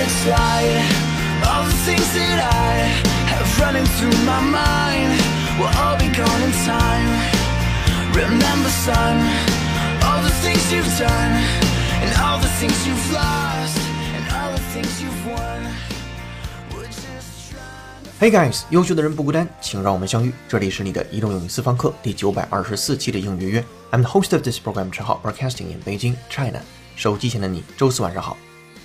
inside All the things that I have running through my mind Will all be gone in time Remember son All the things you've done And all the things you've lost And all the things you've won We're just trying to Hey guys，优秀的人不孤单，请让我们相遇。这里是你的移动英语私房课第九百二十四期的英语约。I'm the host of this program，陈浩，broadcasting in Beijing, China。手机前的你，周四晚上好。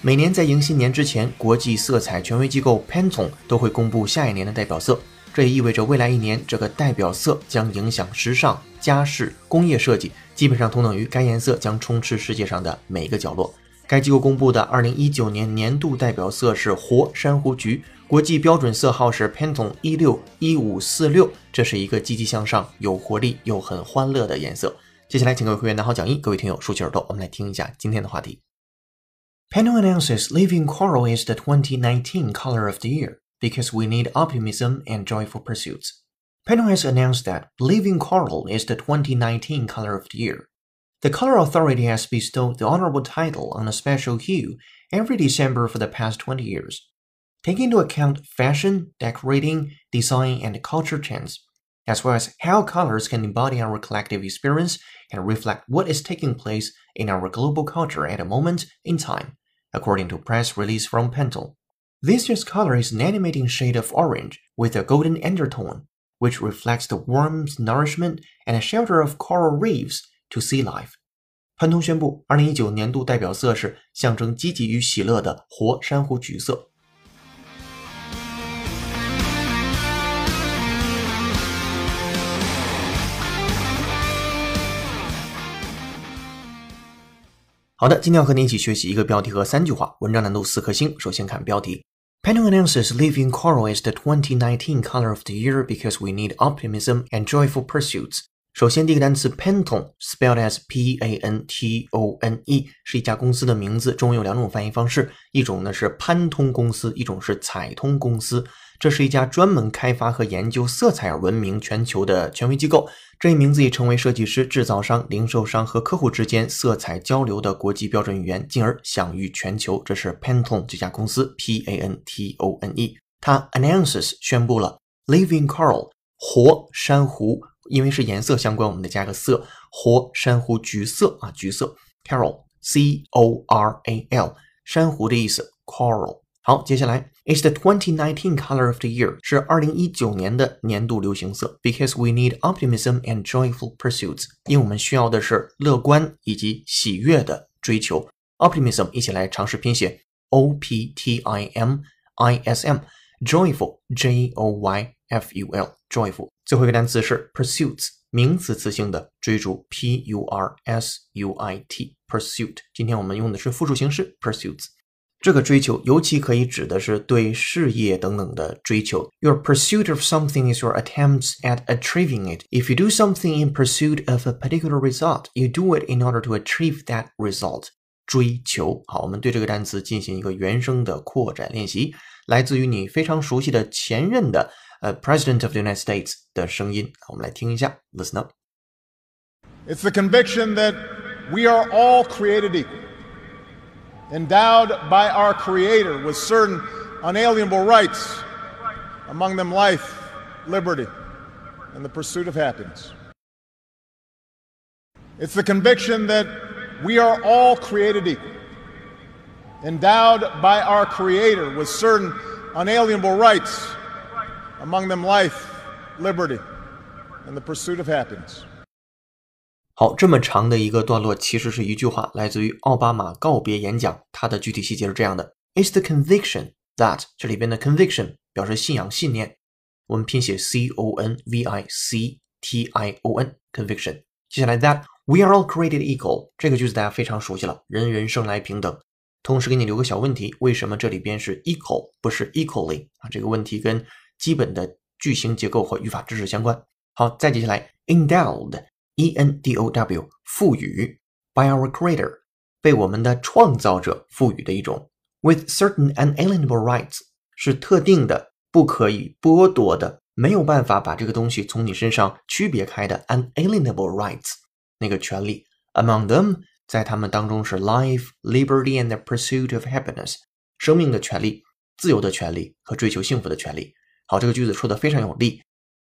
每年在迎新年之前，国际色彩权威机构 Pantone 都会公布下一年的代表色。这也意味着未来一年，这个代表色将影响时尚、家饰、工业设计，基本上同等于该颜色将充斥世界上的每一个角落。该机构公布的2019年年度代表色是活珊瑚橘，国际标准色号是 Pantone 161546，这是一个积极向上、有活力又很欢乐的颜色。接下来，请各位会员拿好讲义，各位听友竖起耳朵，我们来听一下今天的话题。Pantone announces Living Coral is the 2019 color of the year because we need optimism and joyful pursuits. Pano has announced that Living Coral is the 2019 color of the year. The color authority has bestowed the honorable title on a special hue every December for the past 20 years. Taking into account fashion, decorating, design, and culture trends, as well as how colors can embody our collective experience and reflect what is taking place in our global culture at a moment in time, according to press release from Pantone. This year's color is an animating shade of orange with a golden undertone, which reflects the warmth, nourishment, and shelter of coral reefs to sea life. 潘通宣布，二零一九年度代表色是象征积极与喜乐的活珊瑚橘色。 好的，今天要和你一起学习一个标题和三句话，文章难度四颗星。首先看标题：Pantone announces living coral is the 2019 color of the year because we need optimism and joyful pursuits。首先，第一个单词 Pantone，spelled as P-A-N-T-O-N-E，是一家公司的名字。中文有两种翻译方式，一种呢是潘通公司，一种是彩通公司。这是一家专门开发和研究色彩而闻名全球的权威机构。这一名字已成为设计师、制造商、零售商和客户之间色彩交流的国际标准语言，进而享誉全球。这是 Pantone 这家公司，P-A-N-T-O-N-E。它 announces 宣布了 Living Coral 活珊瑚，因为是颜色相关，我们得加个色，活珊瑚橘色啊，橘色。Coral C-O-R-A-L 珊瑚的意思，Coral。好，接下来 ，It's the 2019 color of the year，是二零一九年的年度流行色。Because we need optimism and joyful pursuits，因为我们需要的是乐观以及喜悦的追求。Optimism，一起来尝试拼写，O P T I M I S M，joyful J O Y F U L，joyful。最后一个单词是 pursuits，名词词性的追逐，P U R S U I T，pursuit。今天我们用的是复数形式，pursuits。 这个追求尤其可以指的是对事业等等的追求。Your pursuit of something is your attempts at achieving it. If you do something in pursuit of a particular result, you do it in order to achieve that result. 追求。好，我们对这个单词进行一个原声的扩展练习，来自于你非常熟悉的前任的呃 President of the United States 的声音。我们来听一下，Listen up. It's the conviction that we are all created equal endowed by our Creator with certain unalienable rights, among them life, liberty, and the pursuit of happiness. It's the conviction that we are all created equal, endowed by our Creator with certain unalienable rights, among them life, liberty, and the pursuit of happiness. 好，这么长的一个段落其实是一句话，来自于奥巴马告别演讲。它的具体细节是这样的：It's the conviction that 这里边的 conviction 表示信仰、信念，我们拼写 c o n v i c t i o n conviction。接下来 that we are all created equal 这个句子大家非常熟悉了，人人生来平等。同时给你留个小问题，为什么这里边是 equal 不是 equally 啊？这个问题跟基本的句型结构和语法知识相关。好，再接下来 endowed。E N D O W 赋予，by our creator 被我们的创造者赋予的一种，with certain unalienable rights 是特定的、不可以剥夺的、没有办法把这个东西从你身上区别开的 unalienable rights 那个权利。Among them 在他们当中是 life, liberty and the pursuit of happiness 生命的权利、自由的权利和追求幸福的权利。好，这个句子说的非常有力，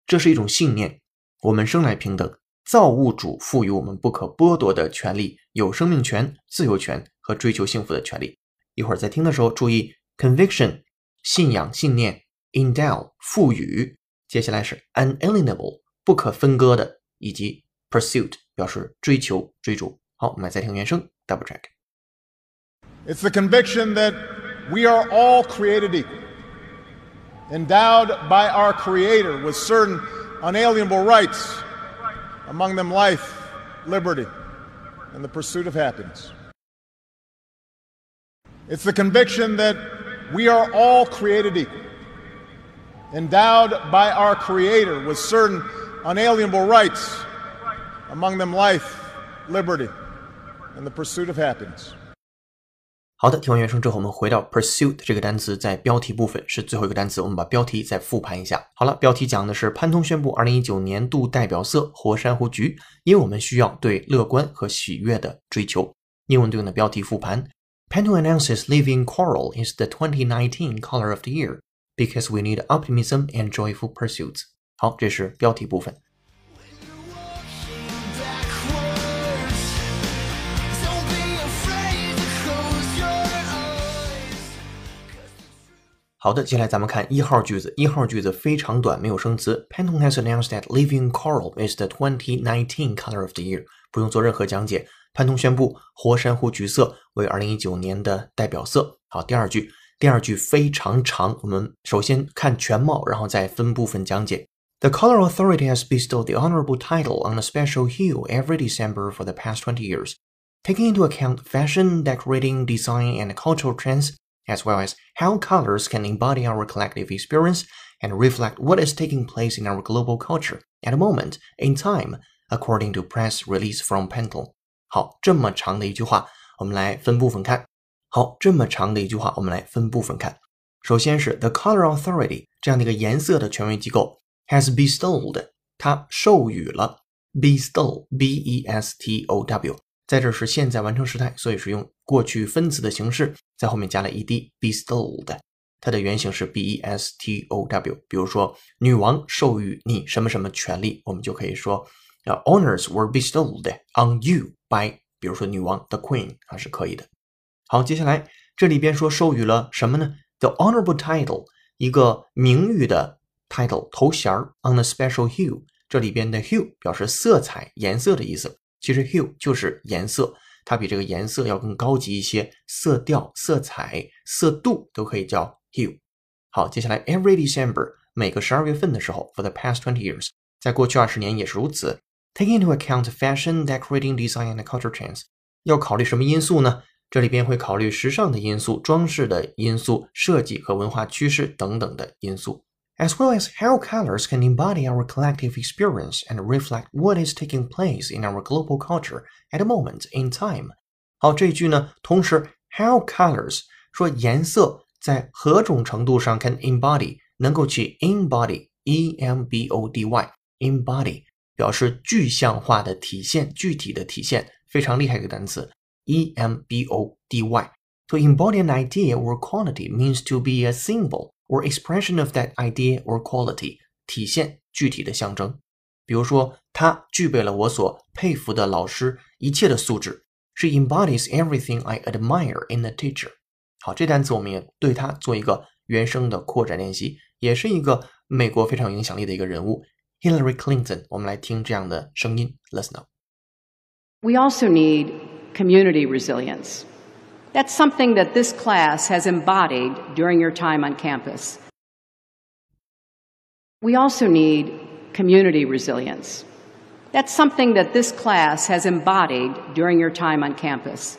这是一种信念：我们生来平等，造物主赋予我们不可剥夺的权利，有生命权、自由权和追求幸福的权利。一会儿在听的时候注意 conviction，信仰、信念；endow，赋予；接下来是 unalienable，不可分割的，以及 pursuit，表示追求、追逐。好，我们来再听原声，double check。It's the conviction that we are all created equal, endowed by our Creator with certain unalienable rights, among them life, liberty, and the pursuit of happiness. It's the conviction that we are all created equal, endowed by our Creator with certain unalienable rights, among them life, liberty, and the pursuit of happiness. 好的，听完原声之后，我们回到 pursuit 这个单词，在标题部分是最后一个单词，我们把标题再复盘一下。好了，标题讲的是潘通宣布2019年度代表色火山湖橘，因为我们需要对乐观和喜悦的追求。英文对应的标题复盘：Pantone announces living coral is the 2019 color of the year because we need optimism and joyful pursuits。好，这是标题部分。好的，接下来咱们看一号句子。一号句子非常短，没有生词。Pantone has announced that living coral is the 2019 color of the year。不用做任何讲解。潘通宣布活珊瑚橘色为2019年的代表色。好，第二句，第二句非常长。我们首先看全貌，然后再分部分讲解。The Color Authority has bestowed the honorable title on a special hue every December for the past 20 years. Taking into account fashion, decorating, design, and cultural trends, as well as how colors can embody our collective experience and reflect what is taking place in our global culture at a moment in time, according to press release from Pantone. 好，这么长的一句话，我们来分部分看。好，这么长的一句话，我们来分部分看。首先是 The Color Authority 这样的一个颜色的权威机构 has bestowed，它授予了 bestow，b-e-s-t-o-w。 在这是现在完成时态，所以是用过去分词的形式，在后面加了 ed，bestowed，它的原型是 b-e-s-t-o-w。比如说，女王授予你什么什么权利，我们就可以说，呃，honors were bestowed on you by，比如说女王 the queen，啊是可以的。好，接下来这里边说授予了什么呢？The honorable title，一个名誉的 title 头衔儿 on a special hue，这里边的 hue 表示色彩、颜色的意思。其实 hue 就是颜色，它比这个颜色要更高级一些，色调、色彩、色度都可以叫 hue。好，接下来 every December 每个十二月份的时候，for the past twenty years，在过去二十年也是如此。Taking into account fashion, decorating, design and culture trends，要考虑什么因素呢？这里边会考虑时尚的因素、装饰的因素、设计和文化趋势等等的因素。as well as how colors can embody our collective experience and reflect what is taking place in our global culture at a moment in time。好，这一句呢，同时 how colors 说颜色在何种程度上 can embody 能够去 embody e m b o d y embody 表示具象化的体现、具体的体现，非常厉害一个单词 e m b o d y。To embody an idea or quality means to be a symbol or expression of that idea or quality，体现具体的象征。比如说，他具备了我所佩服的老师一切的素质。She embodies everything I admire in a teacher。好，这单词我们也对它做一个原声的扩展练习，也是一个美国非常有影响力的一个人物，Hillary Clinton。我们来听这样的声音，Listen up。We also need community resilience. That's something that this class has embodied during your time on campus. We also need community resilience. That's something that this class has embodied during your time on campus.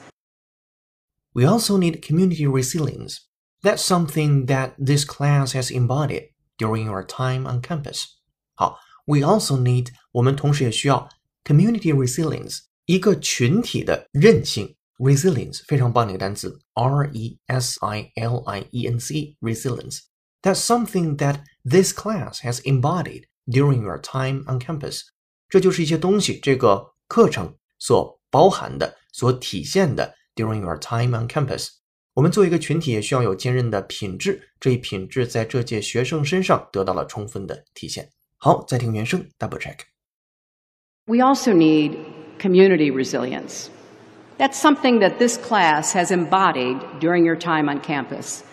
We also need community resilience. That's something that this class has embodied during your time on campus. 好，we also need 我们同时也需要 community resilience 一个群体的韧性 resilience 非常棒的一个单词，R E S I L I E N C resilience. That's something that this class has embodied during your time on campus. 这就是一些东西，这个课程所包含的、所体现的 during your time on campus。 我们作为一个群体，也需要有坚韧的品质。这一品质在这届学生身上得到了充分的体现。好，再听原声，double check。We also need community resilience. That's something that this class has embodied during your time on campus.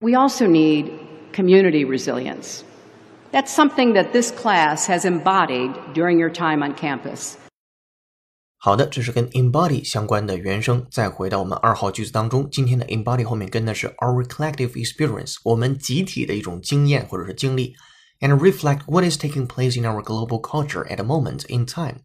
We also need community resilience. That's something that this class has embodied during your time on campus. 好的，这是跟 embody 相关的原声。再回到我们二号句子当中，今天的 embody 后面跟的是 our collective experience，我们集体的一种经验或者是经历，and reflect what is taking place in our global culture at a moment in time，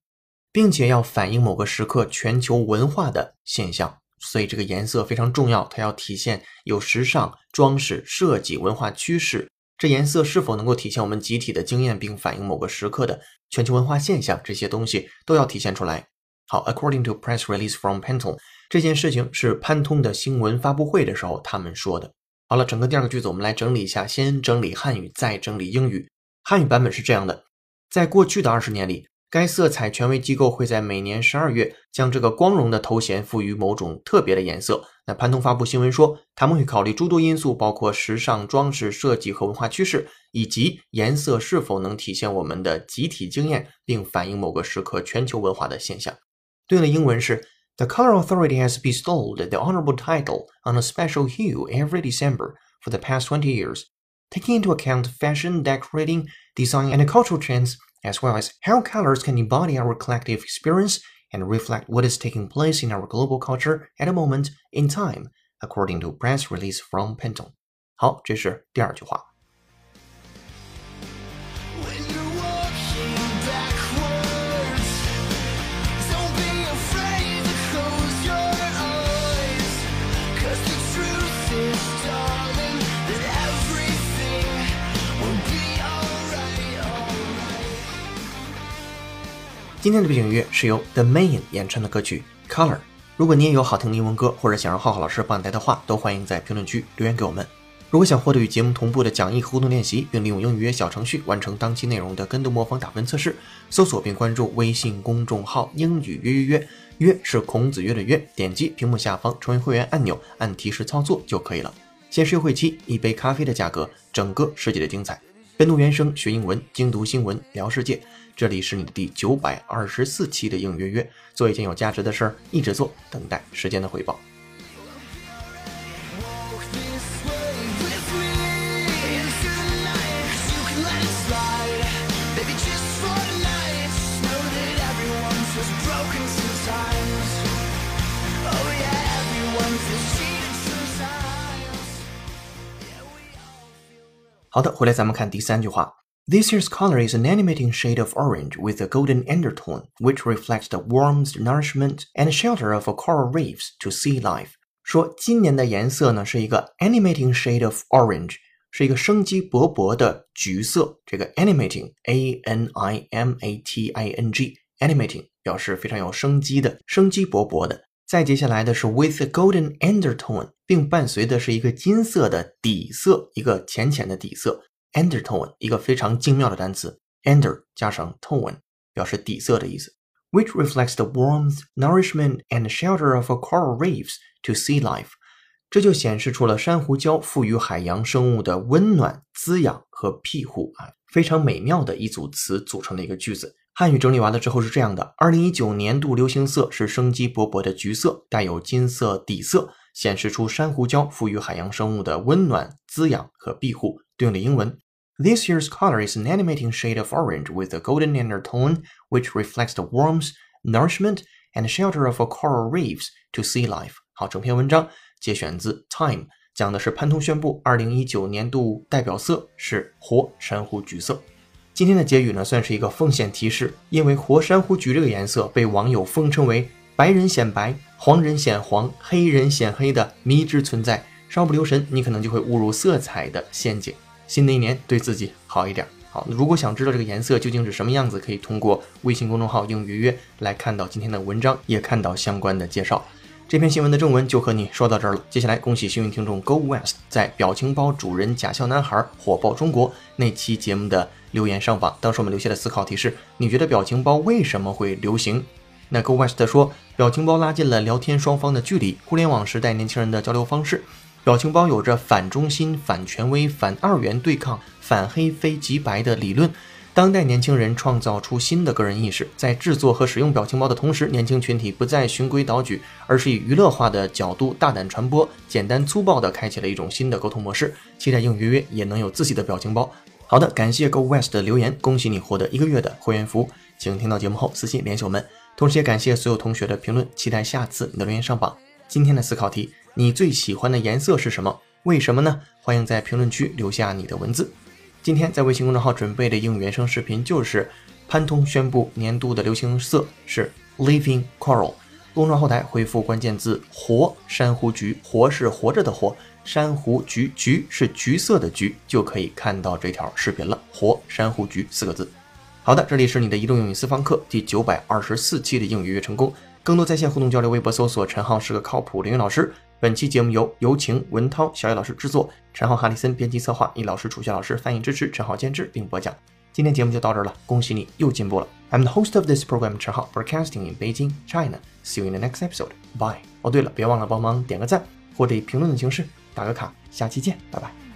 并且要反映某个时刻全球文化的现象。所以这个颜色非常重要，它要体现有时尚、装饰、设计、文化趋势。这颜色是否能够体现我们集体的经验，并反映某个时刻的全球文化现象，这些东西都要体现出来。好，according to press release from Pantone，这件事情是潘通的新闻发布会的时候他们说的。好了，整个第二个句子我们来整理一下，先整理汉语，再整理英语。汉语版本是这样的：在过去的二十年里。该色彩权威机构会在每年十二月将这个光荣的头衔赋予某种特别的颜色。那潘通发布新闻说，他们会考虑诸多因素，包括时尚装饰设计和文化趋势，以及颜色是否能体现我们的集体经验，并反映某个时刻全球文化的现象。对应的英文是：The Color Authority has bestowed the honorable title on a special hue every December for the past twenty years, taking into account fashion, decorating, design, and cultural trends. as well as how colors can embody our collective experience and reflect what is taking place in our global culture at a moment in time, according to press release from Pantone. 好，这是第二句话。 今天的背景音乐是由 The Main 演唱的歌曲《Color》。如果你也有好听的英文歌，或者想让浩浩老师帮你带的话，都欢迎在评论区留言给我们。如果想获得与节目同步的讲义和互动练习，并利用英语约小程序完成当期内容的跟读模仿打分测试，搜索并关注微信公众号“英语约约约”，约是孔子约的约。点击屏幕下方成为会员按钮，按提示操作就可以了。限时优惠期，一杯咖啡的价格，整个世界的精彩。跟读原声学英文，精读新闻聊世界。这里是你的第九百二十四期的应约约，做一件有价值的事儿，一直做，等待时间的回报。好的，回来咱们看第三句话。This year's color is an animating shade of orange with a golden undertone, which reflects the warmth, nourishment, and shelter of coral reefs to sea life. 说今年的颜色呢是一个 animating shade of orange，是一个生机勃勃的橘色。这个 animating，a n i m a t i n g，animating 表示非常有生机的、生机勃勃的。 再接下来的是 with a golden undertone，并伴随的是一个金色的底色，一个浅浅的底色。undertone 一个非常精妙的单词，under 加上 tone 表示底色的意思，which reflects the warmth, nourishment and shelter of a coral reefs to sea life。这就显示出了珊瑚礁赋予海洋生物的温暖、滋养和庇护啊，非常美妙的一组词组成的一个句子。汉语整理完了之后是这样的：二零一九年度流行色是生机勃勃的橘色，带有金色底色，显示出珊瑚礁赋予海洋生物的温暖、滋养和庇护。对应的英文，This year's color is an animating shade of orange with a golden undertone, which reflects the warmth, nourishment, and shelter of a coral reefs to sea life。好，整篇文章节选自《Time》，讲的是潘通宣布，二零一九年度代表色是活珊瑚橘色。今天的结语呢，算是一个风险提示，因为活珊瑚橘这个颜色被网友封称为“白人显白，黄人显黄，黑人显黑”的迷之存在，稍不留神，你可能就会误入色彩的陷阱。新的一年对自己好一点。好，如果想知道这个颜色究竟是什么样子，可以通过微信公众号“应约约”来看到今天的文章，也看到相关的介绍。这篇新闻的正文就和你说到这儿了。接下来，恭喜幸运听众 Go West 在表情包主人假笑男孩火爆中国那期节目的留言上榜。当时我们留下的思考题是：你觉得表情包为什么会流行？那 Go West 说，表情包拉近了聊天双方的距离。互联网时代年轻人的交流方式，表情包有着反中心、反权威、反二元对抗、反黑非即白的理论。当代年轻人创造出新的个人意识，在制作和使用表情包的同时，年轻群体不再循规蹈矩，而是以娱乐化的角度大胆传播，简单粗暴地开启了一种新的沟通模式。期待应约约也能有自己的表情包。好的，感谢 Go West 的留言，恭喜你获得一个月的会员服务。请听到节目后私信联系我们。同时也感谢所有同学的评论，期待下次你的留言上榜。今天的思考题：你最喜欢的颜色是什么？为什么呢？欢迎在评论区留下你的文字。今天在微信公众号准备的英语原声视频就是潘通宣布年度的流行色是 Living Coral。公众号后台回复关键字“活珊瑚橘”，活是活着的活，珊瑚橘橘是橘色的橘，就可以看到这条视频了。活珊瑚橘四个字。好的，这里是你的移动英语私房课第九百二十四期的英语约成功。更多在线互动交流，微博搜索“陈浩是个靠谱的英语老师”。本期节目由有请文涛、小野老师制作，陈浩、哈里森编辑策划，易老师、楚学老师翻译支持，陈浩监制并播讲。今天节目就到这儿了，恭喜你又进步了。I'm the host of this program，陈浩，broadcasting in Beijing, China. See you in the next episode. Bye. 哦，对了，别忘了帮忙点个赞，或者以评论的形式打个卡。下期见，拜拜。